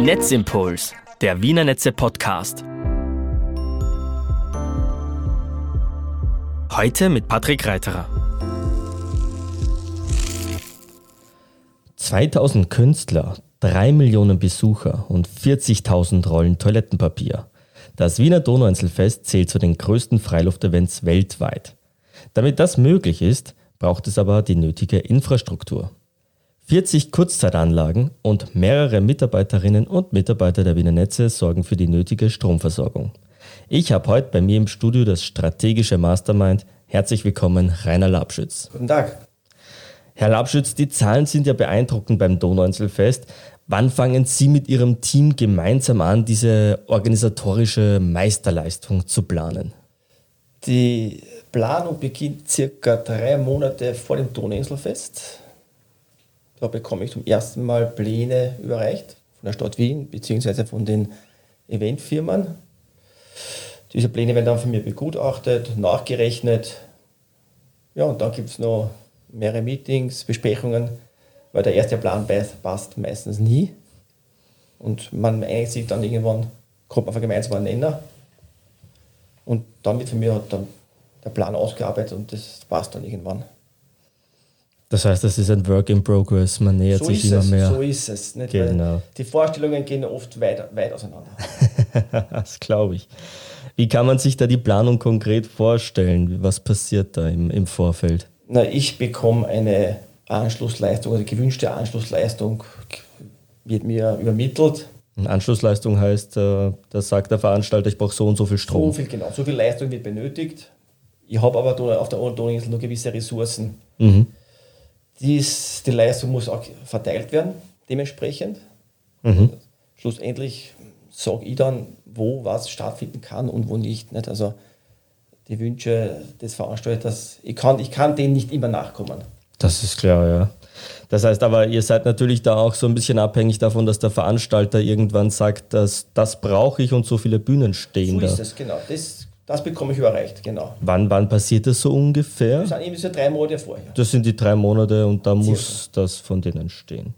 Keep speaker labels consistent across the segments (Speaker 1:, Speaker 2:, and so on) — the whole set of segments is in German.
Speaker 1: Netzimpuls, der Wiener Netze Podcast. Heute mit Patrick Reiterer.
Speaker 2: 2000 Künstler, 3 Millionen Besucher und 40.000 Rollen Toilettenpapier. Das Wiener Donauinselfest zählt zu den größten Freiluftevents weltweit. Damit das möglich ist, braucht es aber die nötige Infrastruktur. 40 Kurzzeitanlagen und mehrere Mitarbeiterinnen und Mitarbeiter der Wiener Netze sorgen für die nötige Stromversorgung. Ich habe heute bei mir im Studio das strategische Mastermind. Herzlich willkommen, Rainer Labschütz.
Speaker 3: Guten Tag.
Speaker 2: Herr Labschütz, die Zahlen sind ja beeindruckend beim Donauinselfest. Wann fangen Sie mit Ihrem Team gemeinsam an, diese organisatorische Meisterleistung zu planen?
Speaker 3: Die Planung beginnt circa drei Monate vor dem Donauinselfest. Da bekomme ich zum ersten Mal Pläne überreicht von der Stadt Wien bzw. von den Eventfirmen. Diese Pläne werden dann von mir begutachtet, nachgerechnet. Ja, und dann gibt es noch mehrere Meetings, Besprechungen, weil der erste Plan passt meistens nie. Und man einigt sich dann irgendwann, kommt auf einen gemeinsamen Nenner. Und dann wird von mir dann der Plan ausgearbeitet und das passt dann irgendwann.
Speaker 2: Das heißt, das ist ein Work in Progress, man nähert
Speaker 3: so
Speaker 2: sich immer
Speaker 3: es,
Speaker 2: mehr.
Speaker 3: So ist es. Nicht?
Speaker 2: Genau.
Speaker 3: Weil die Vorstellungen gehen oft weit, weit auseinander.
Speaker 2: das glaube ich. Wie kann man sich da die Planung konkret vorstellen? Was passiert da im, im Vorfeld?
Speaker 3: Na, ich bekomme eine Anschlussleistung oder gewünschte Anschlussleistung wird mir übermittelt.
Speaker 2: Und Anschlussleistung heißt, äh, da sagt der Veranstalter, ich brauche so und so viel Strom.
Speaker 3: So viel, genau, so viel Leistung wird benötigt. Ich habe aber auf der Donauinsel nur gewisse Ressourcen.
Speaker 2: Mhm.
Speaker 3: Dies, die Leistung muss auch verteilt werden, dementsprechend.
Speaker 2: Mhm.
Speaker 3: Schlussendlich sage ich dann, wo was stattfinden kann und wo nicht. nicht? Also die Wünsche des Veranstalters, ich kann, ich kann denen nicht immer nachkommen.
Speaker 2: Das ist klar, ja. Das heißt aber, ihr seid natürlich da auch so ein bisschen abhängig davon, dass der Veranstalter irgendwann sagt, dass das brauche ich und so viele Bühnen stehen
Speaker 3: so
Speaker 2: da.
Speaker 3: Ist es, genau. Das, das bekomme ich überreicht, genau.
Speaker 2: Wann, wann passiert das so ungefähr?
Speaker 3: Das sind eben diese drei Monate vorher.
Speaker 2: Das sind die drei Monate und da muss das von denen stehen.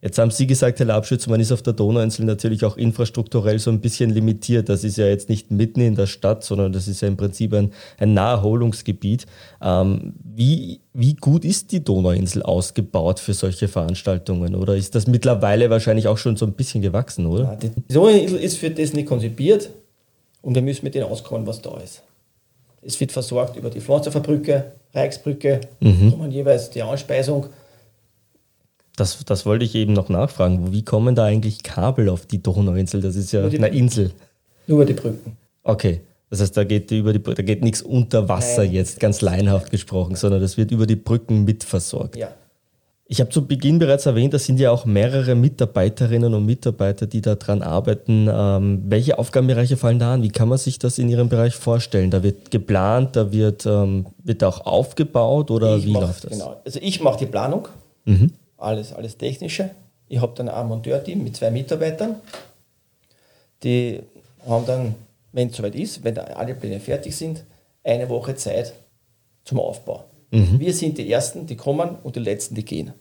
Speaker 2: Jetzt haben Sie gesagt, Herr Labschütz, man ist auf der Donauinsel natürlich auch infrastrukturell so ein bisschen limitiert. Das ist ja jetzt nicht mitten in der Stadt, sondern das ist ja im Prinzip ein, ein Naherholungsgebiet. Ähm, wie, wie gut ist die Donauinsel ausgebaut für solche Veranstaltungen? Oder ist das mittlerweile wahrscheinlich auch schon so ein bisschen gewachsen, oder?
Speaker 3: Ja, die Donauinsel ist für das nicht konzipiert und wir müssen mit denen auskommen, was da ist. Es wird versorgt über die Flonsdorfer Reichsbrücke, mhm. kommen jeweils die Anspeisung
Speaker 2: das, das wollte ich eben noch nachfragen. Wie kommen da eigentlich Kabel auf die Donauinsel? Das ist ja eine Insel.
Speaker 3: Nur über die Brücken.
Speaker 2: Okay. Das heißt, da geht, über die, da geht nichts unter Wasser Nein. jetzt, ganz leinhaft gesprochen, sondern das wird über die Brücken mitversorgt.
Speaker 3: Ja.
Speaker 2: Ich habe zu Beginn bereits erwähnt, das sind ja auch mehrere Mitarbeiterinnen und Mitarbeiter, die daran arbeiten. Ähm, welche Aufgabenbereiche fallen da an? Wie kann man sich das in Ihrem Bereich vorstellen? Da wird geplant, da wird, ähm, wird auch aufgebaut oder
Speaker 3: ich
Speaker 2: wie
Speaker 3: mach,
Speaker 2: läuft das?
Speaker 3: Genau. Also ich mache die Planung.
Speaker 2: Mhm
Speaker 3: alles, alles Technische. Ich habe dann ein Monteurteam mit zwei Mitarbeitern, die haben dann, wenn es soweit ist, wenn alle Pläne fertig sind, eine Woche Zeit zum Aufbau. Mhm. Wir sind die Ersten, die kommen und die Letzten, die gehen.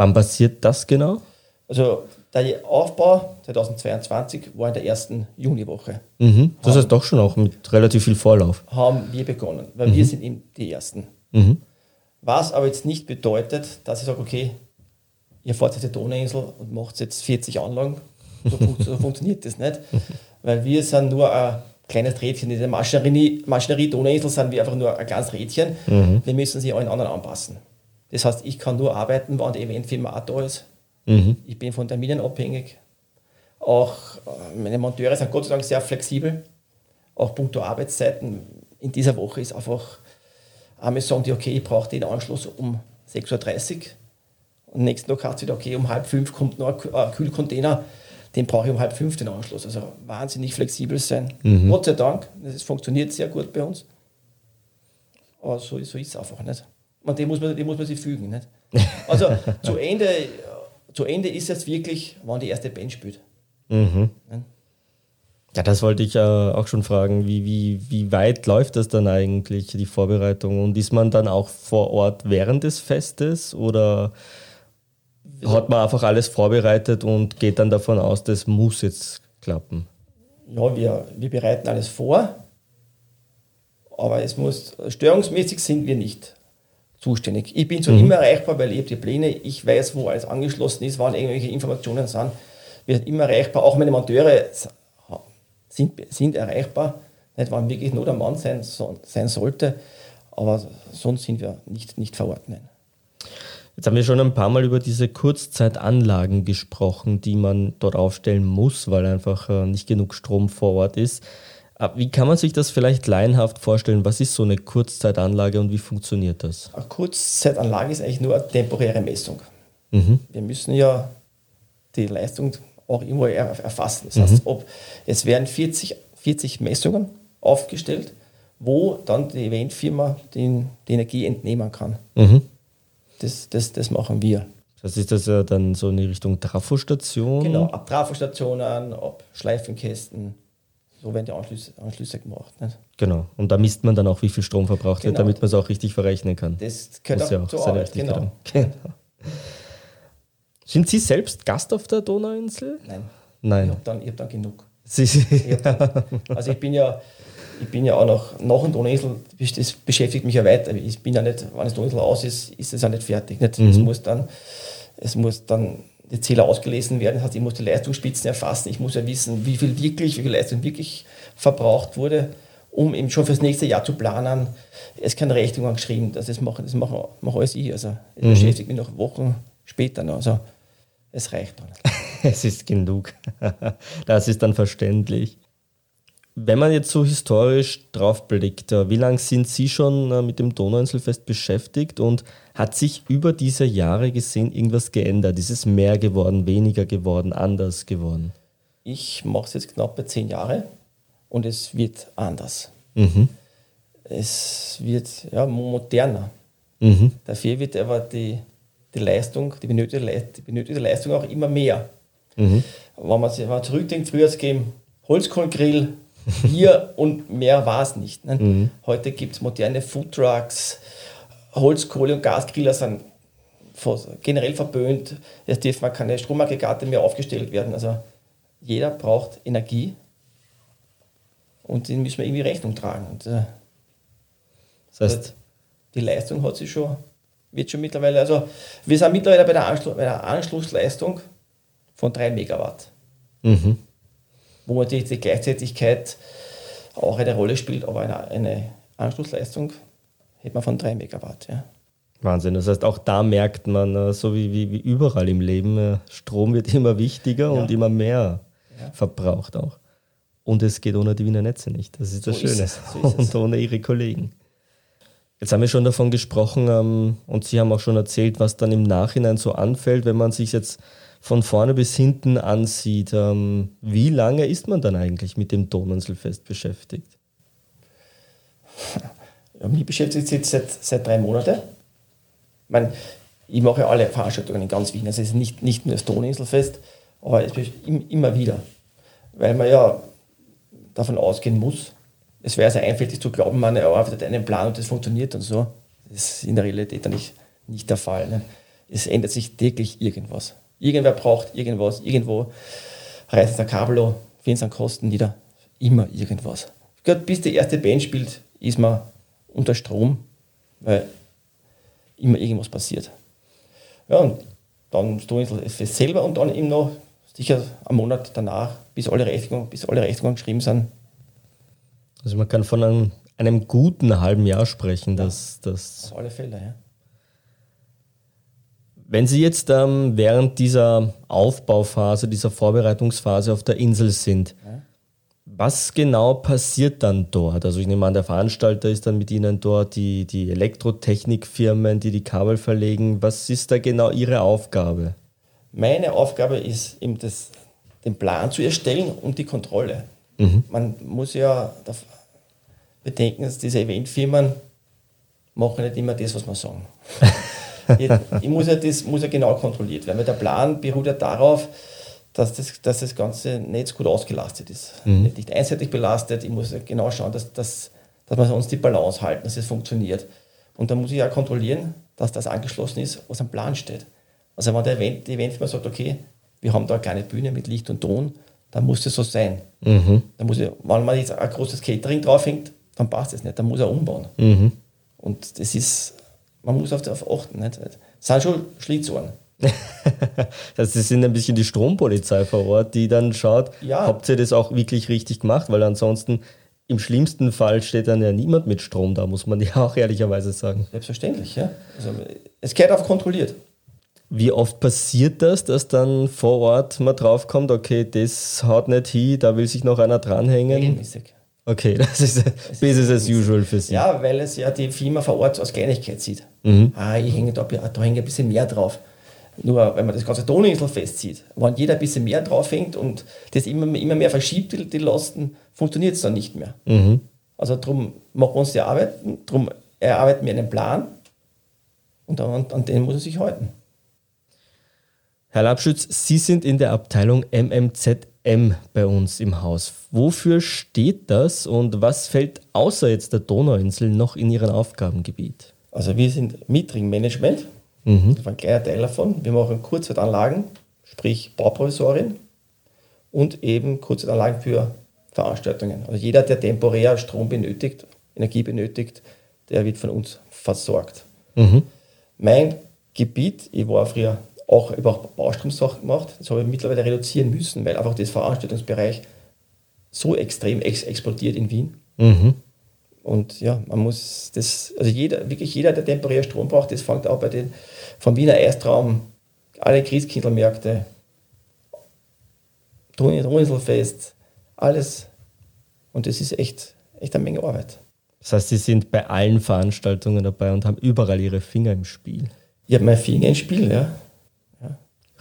Speaker 2: Wann passiert das genau?
Speaker 3: Also der Aufbau 2022 war in der ersten Juniwoche.
Speaker 2: Mhm. Das heißt doch schon auch mit relativ viel Vorlauf.
Speaker 3: Haben wir begonnen, weil mhm. wir sind eben die Ersten.
Speaker 2: Mhm.
Speaker 3: Was aber jetzt nicht bedeutet, dass ich sage, okay, ihr fahrt jetzt die Donauinsel und macht jetzt 40 Anlagen. So, so funktioniert das nicht. Weil wir sind nur ein kleines Rädchen. In der Maschinerie, Maschinerie Donauinsel sind wir einfach nur ein kleines Rädchen.
Speaker 2: Mhm.
Speaker 3: Wir müssen sich allen anderen anpassen. Das heißt, ich kann nur arbeiten, wann die Eventfirma auch da ist.
Speaker 2: Mhm.
Speaker 3: Ich bin von Terminen abhängig. Auch äh, meine Monteure sind Gott sei Dank sehr flexibel. Auch punkto Arbeitszeiten. In dieser Woche ist einfach Einmal sagen die, okay, ich brauche den Anschluss um 6.30 Uhr. Und nächsten Tag hat es wieder, okay, um halb fünf kommt noch ein Kühlcontainer, den brauche ich um halb fünf den Anschluss. Also wahnsinnig flexibel sein.
Speaker 2: Mhm.
Speaker 3: Gott sei Dank, das funktioniert sehr gut bei uns. Aber so, so ist es einfach nicht. Und dem muss man, dem muss man sich fügen. Nicht? Also zu Ende, zu Ende ist es wirklich, wann die erste Band spielt.
Speaker 2: Mhm. Ja, das wollte ich äh, auch schon fragen. Wie, wie, wie weit läuft das dann eigentlich, die Vorbereitung? Und ist man dann auch vor Ort während des Festes oder? hat man einfach alles vorbereitet und geht dann davon aus, das muss jetzt klappen.
Speaker 3: Ja, wir, wir bereiten alles vor, aber es muss, störungsmäßig sind wir nicht zuständig. Ich bin so mhm. immer erreichbar, weil ich habe die Pläne, ich weiß, wo alles angeschlossen ist, wann irgendwelche Informationen sind. Wir sind immer erreichbar, auch meine Monteure sind, sind erreichbar, nicht wann wirklich nur der Mann sein, sein sollte, aber sonst sind wir nicht, nicht. Nein.
Speaker 2: Jetzt haben wir schon ein paar Mal über diese Kurzzeitanlagen gesprochen, die man dort aufstellen muss, weil einfach äh, nicht genug Strom vor Ort ist. Wie kann man sich das vielleicht laienhaft vorstellen? Was ist so eine Kurzzeitanlage und wie funktioniert das?
Speaker 3: Eine Kurzzeitanlage ist eigentlich nur eine temporäre Messung. Mhm. Wir müssen ja die Leistung auch irgendwo erfassen. Das heißt, mhm. ob, es werden 40, 40 Messungen aufgestellt, wo dann die Eventfirma die, die Energie entnehmen kann. Mhm. Das, das, das machen wir.
Speaker 2: Das ist das ja dann so in die Richtung Trafostation?
Speaker 3: Genau, ab Trafostationen, ab Schleifenkästen, so werden die Anschlüsse, Anschlüsse gemacht. Nicht?
Speaker 2: Genau, und da misst man dann auch, wie viel Strom verbraucht genau. wird, damit man es auch richtig verrechnen kann.
Speaker 3: Das gehört auch, ja auch zur Arbeit, genau.
Speaker 2: genau. Sind Sie selbst Gast auf der Donauinsel?
Speaker 3: Nein.
Speaker 2: Nein.
Speaker 3: Ich habe dann, hab dann genug. Sie, ich dann, also ich bin ja ich bin ja auch noch nach dem Donauinsel, das beschäftigt mich ja weiter. Ich bin ja nicht, wenn das Donauinsel aus ist, ist es ja nicht fertig. Nicht? Mhm. Es, muss dann, es muss dann die Zähler ausgelesen werden, das heißt, ich muss die Leistungsspitzen erfassen, ich muss ja wissen, wie viel wirklich, wie viel Leistung wirklich verbraucht wurde, um eben schon fürs nächste Jahr zu planen. Es kann Rechnungen geschrieben, das, das mache das mach, mach alles ich. Also es mhm. beschäftigt mich noch Wochen später noch. Also es reicht dann.
Speaker 2: es ist genug. das ist dann verständlich. Wenn man jetzt so historisch drauf blickt, äh, wie lange sind Sie schon äh, mit dem Donauinselfest beschäftigt und hat sich über diese Jahre gesehen irgendwas geändert? Ist es mehr geworden, weniger geworden, anders geworden?
Speaker 3: Ich mache es jetzt knapp bei zehn Jahre und es wird anders. Mhm. Es wird ja, moderner. Mhm. Dafür wird aber die, die Leistung, die benötigte, die benötigte Leistung auch immer mehr. Mhm. Wenn man sich mal zurückdenkt, früher es gegeben Holzkohlegrill, Bier und mehr war es nicht. Ne? Mhm. Heute gibt es moderne Foodtrucks, Holzkohle- und Gasgriller sind generell verböhnt. Es dürfen keine Stromaggregate mehr aufgestellt werden. Also jeder braucht Energie und den müssen wir irgendwie Rechnung tragen. Und, äh, das heißt, die Leistung hat sich schon, wird schon mittlerweile, also wir sind mittlerweile bei der, Anschluss, bei der Anschlussleistung von 3 Megawatt. Mhm wo natürlich die Gleichzeitigkeit auch eine Rolle spielt, aber eine, eine Anschlussleistung hätte man von 3 Megawatt. Ja.
Speaker 2: Wahnsinn. Das heißt, auch da merkt man, äh, so wie, wie, wie überall im Leben, äh, Strom wird immer wichtiger ja. und immer mehr ja. verbraucht auch. Und es geht ohne die Wiener Netze nicht. Das ist das so Schöne. Ist so ist und ohne ihre Kollegen. Jetzt haben wir schon davon gesprochen ähm, und Sie haben auch schon erzählt, was dann im Nachhinein so anfällt, wenn man sich jetzt von vorne bis hinten ansieht, ähm, wie lange ist man dann eigentlich mit dem Donauinselfest beschäftigt?
Speaker 3: Ja, mich beschäftigt es jetzt seit, seit drei Monaten. Ich, meine, ich mache ja alle Veranstaltungen in ganz Wien. Also es ist nicht, nicht nur das Donauinselfest, aber es immer wieder. Weil man ja davon ausgehen muss, es wäre sehr einfältig zu glauben, man erarbeitet einen Plan und das funktioniert und so. Das ist in der Realität dann nicht, nicht der Fall. Ne? Es ändert sich täglich irgendwas. Irgendwer braucht irgendwas, irgendwo reißt der Kabel an, sind Kosten nieder, immer irgendwas. Gerade bis die erste Band spielt, ist man unter Strom, weil immer irgendwas passiert. Ja, und dann ich es selber und dann eben noch sicher einen Monat danach, bis alle Rechnungen, bis alle Rechnungen geschrieben sind.
Speaker 2: Also man kann von einem, einem guten halben Jahr sprechen, dass das.
Speaker 3: Auf alle Fälle, ja.
Speaker 2: Wenn Sie jetzt ähm, während dieser Aufbauphase, dieser Vorbereitungsphase auf der Insel sind, ja. was genau passiert dann dort? Also ich nehme an, der Veranstalter ist dann mit Ihnen dort, die, die Elektrotechnikfirmen, die die Kabel verlegen. Was ist da genau Ihre Aufgabe?
Speaker 3: Meine Aufgabe ist eben das, den Plan zu erstellen und die Kontrolle. Mhm. Man muss ja bedenken, dass diese Eventfirmen machen nicht immer das, was man sagen. ich, muss, ja das, muss ja genau kontrolliert werden, weil der Plan beruht ja darauf, dass das, dass das Ganze nicht gut ausgelastet ist. Mhm. Nicht, nicht einseitig belastet. Ich muss ja genau schauen, dass, dass, dass wir uns die Balance halten, dass es funktioniert. Und dann muss ich ja kontrollieren, dass das angeschlossen ist, was am Plan steht. Also wenn der Event, die Eventfirma sagt, okay, wir haben da eine kleine Bühne mit Licht und Ton, dann muss das so sein.
Speaker 2: Mhm.
Speaker 3: Dann muss ich, wenn man jetzt ein großes Catering draufhängt, dann passt das nicht, dann muss er umbauen.
Speaker 2: Mhm.
Speaker 3: Und das ist, man muss auf darauf achten. Nicht? Das sind schon Schlitzohren.
Speaker 2: Das sind ein bisschen die Strompolizei vor Ort, die dann schaut,
Speaker 3: Ja.
Speaker 2: habt ihr das auch wirklich richtig gemacht, weil ansonsten im schlimmsten Fall steht dann ja niemand mit Strom da, muss man ja auch ehrlicherweise sagen.
Speaker 3: Selbstverständlich, ja. Also, es gehört auch kontrolliert.
Speaker 2: Wie oft passiert das, dass dann vor Ort mal draufkommt, okay, das haut nicht hin, da will sich noch einer dranhängen?
Speaker 3: Regelmäßig.
Speaker 2: Okay, das ist Business as usual für Sie.
Speaker 3: Ja, weil es ja die Firma vor Ort als Kleinigkeit sieht. Ah, ich hänge da, da hänge ein bisschen mehr drauf. Nur wenn man das ganze Donauinselfest sieht, wenn jeder ein bisschen mehr drauf hängt und das immer, immer mehr verschiebt, die, die Lasten, funktioniert es dann nicht mehr. Also darum machen wir uns die Arbeit, darum erarbeiten wir einen Plan und an, an den muss er sich halten.
Speaker 2: Herr Labschütz, Sie sind in der Abteilung MMZM bei uns im Haus. Wofür steht das und was fällt außer jetzt der Donauinsel noch in Ihren Aufgabengebiet?
Speaker 3: Also wir sind Mietringmanagement, das war ein kleiner Teil davon. Wir machen Kurzweitanlagen, sprich Bauprovisorien und eben Kurzweitanlagen für Veranstaltungen. Also jeder, der temporär Strom benötigt, Energie benötigt, der wird von uns versorgt. Mein Gebiet, ich war früher auch über Baustromsachen gemacht, das habe ich mittlerweile reduzieren müssen, weil einfach das Veranstaltungsbereich so extrem ex explodiert in Wien. Und ja, man muss das, also jeder, wirklich jeder, der temporär Strom braucht, das fängt auch bei den, vom Wiener Eistraum, alle Christkindlmärkte, Droninselfest, alles. Und das ist echt, echt eine Menge Arbeit.
Speaker 2: Das heißt, Sie sind bei allen Veranstaltungen dabei und haben überall Ihre Finger im Spiel.
Speaker 3: Ich habe mein Finger ins Spiel, ja.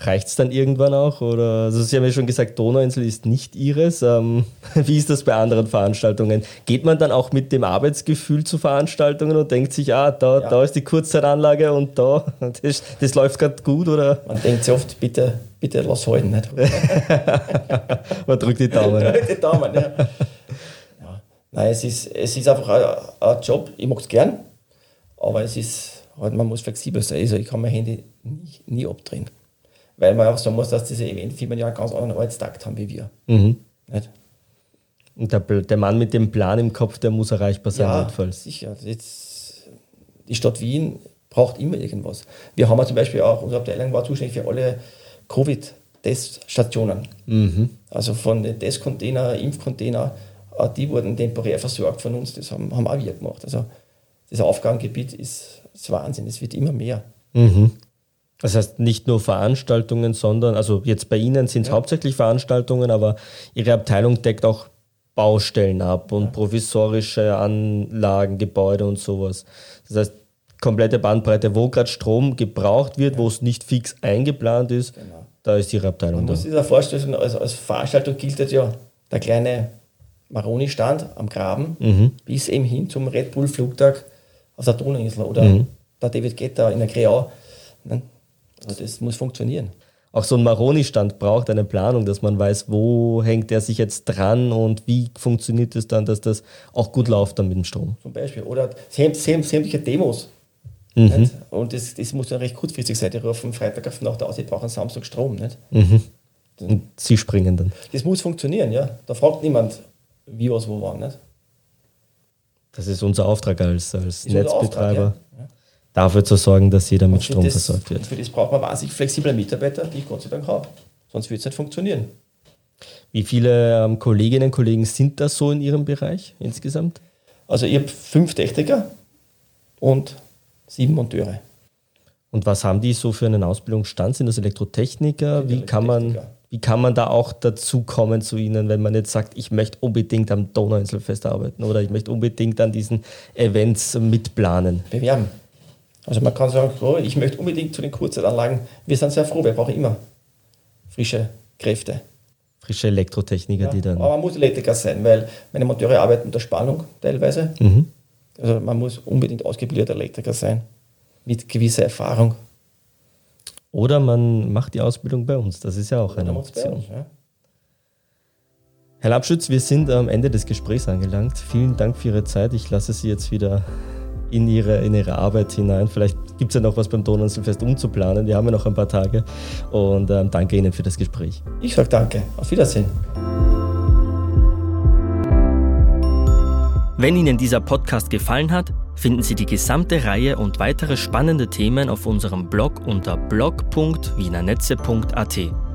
Speaker 2: Reicht es dann irgendwann auch? Oder, also Sie haben ja schon gesagt, Donauinsel ist nicht Ihres. Ähm, wie ist das bei anderen Veranstaltungen? Geht man dann auch mit dem Arbeitsgefühl zu Veranstaltungen und denkt sich, ah, da,
Speaker 3: Ja.
Speaker 2: da ist die Kurzzeitanlage und da, das, das läuft gerade gut oder
Speaker 3: Man denkt sich oft, bitte, bitte lass halten. Nicht?
Speaker 2: man drückt die Daumen?
Speaker 3: die Daumen, ja. ja. Nein, es ist, es ist einfach ein, ein Job, ich mag es gern, aber es ist, halt, man muss flexibel sein. Also ich kann mein Handy nie, nie abdrehen. Weil man auch sagen muss, dass diese Eventfirmen ja einen ganz anderen Arbeitstakt haben wie wir.
Speaker 2: Mhm. Und der, der Mann mit dem Plan im Kopf, der muss erreichbar sein,
Speaker 3: Ja,
Speaker 2: notfalls.
Speaker 3: sicher. Jetzt, die Stadt Wien braucht immer irgendwas. Wir haben ja zum Beispiel auch, unsere Abteilung war zuständig für alle Covid-Teststationen. Also von den Testcontainer, Impfcontainer, die wurden temporär versorgt von uns. Das haben, haben auch wir gemacht. Also das Aufgabengebiet ist, ist Wahnsinn. Es wird immer mehr.
Speaker 2: Das heißt, nicht nur Veranstaltungen, sondern, also jetzt bei Ihnen sind es hauptsächlich Veranstaltungen, aber Ihre Abteilung deckt auch Baustellen ab und provisorische Anlagen, Gebäude und sowas. Das heißt, komplette Bandbreite, wo gerade Strom gebraucht wird, wo es nicht fix eingeplant ist, da ist Ihre Abteilung
Speaker 3: Man
Speaker 2: da.
Speaker 3: muss sich das vorstellen, als, als Veranstaltung gilt das ja der kleine Maroni-Stand am Graben bis eben hin zum Red Bull-Flugtag auf der Donauinsel oder der David Guetta in der Kreau. Also das muss funktionieren.
Speaker 2: Auch so ein Maroni-Stand braucht eine Planung, dass man weiß, wo hängt der sich jetzt dran und wie funktioniert es dann, dass das auch gut läuft dann mit dem Strom.
Speaker 3: Zum Beispiel. Oder säm- säm- sämtliche Demos. Nicht? Und das, das muss dann recht kurzfristig sein. Die rufen Freitag auf Nacht aus, ich brauche einen Samstag Strom. Nicht?
Speaker 2: Und Sie springen dann.
Speaker 3: Das muss funktionieren, ja. Da fragt niemand, wie, was, wo, wann. Nicht?
Speaker 2: Das ist unser Auftrag als, als
Speaker 3: Ist
Speaker 2: Netzbetreiber,
Speaker 3: Auftrag, ja.
Speaker 2: Dafür zu sorgen, dass jeder mit Strom
Speaker 3: das,
Speaker 2: versorgt wird.
Speaker 3: Für das braucht man wahnsinnig flexible Mitarbeiter, die ich Gott sei Dank habe. Sonst wird es nicht funktionieren.
Speaker 2: Wie viele ähm, Kolleginnen und Kollegen sind das so in Ihrem Bereich insgesamt?
Speaker 3: Also ich habe fünf Techniker und sieben Monteure.
Speaker 2: Und was haben die so für einen Ausbildungsstand? Sind das Elektrotechniker?
Speaker 3: Sind
Speaker 2: Wie kann, man,
Speaker 3: Elektrotechniker.
Speaker 2: wie kann man da auch dazu kommen zu Ihnen, wenn man jetzt sagt, ich möchte unbedingt am Donauinselfest arbeiten oder ich möchte unbedingt an diesen Events mitplanen?
Speaker 3: Bewerben. Also man kann sagen, oh, ich möchte unbedingt zu den Kurzzeitanlagen. Wir sind sehr froh, wir brauchen immer frische Kräfte.
Speaker 2: Frische Elektrotechniker,
Speaker 3: Ja,
Speaker 2: die dann.
Speaker 3: aber man muss Elektriker sein, weil meine Monteure arbeiten unter Spannung teilweise.
Speaker 2: Mhm.
Speaker 3: Also man muss unbedingt ausgebildeter Elektriker sein, mit gewisser Erfahrung.
Speaker 2: Oder man macht die Ausbildung bei uns. Das ist ja auch eine Option.
Speaker 3: uns, ja.
Speaker 2: Herr Labschütz, wir sind am Ende des Gesprächs angelangt. Vielen Dank für Ihre Zeit. Ich lasse Sie jetzt wieder
Speaker 4: in ihre, in ihre Arbeit hinein. Vielleicht gibt es ja noch was beim Donauinselfest umzuplanen. Wir haben ja noch ein paar Tage. Und ähm, danke Ihnen für das Gespräch.
Speaker 3: Ich sage danke. Auf Wiedersehen.
Speaker 2: Wenn Ihnen dieser Podcast gefallen hat, finden Sie die gesamte Reihe und weitere spannende Themen auf unserem Blog unter blog.wienernetze.at.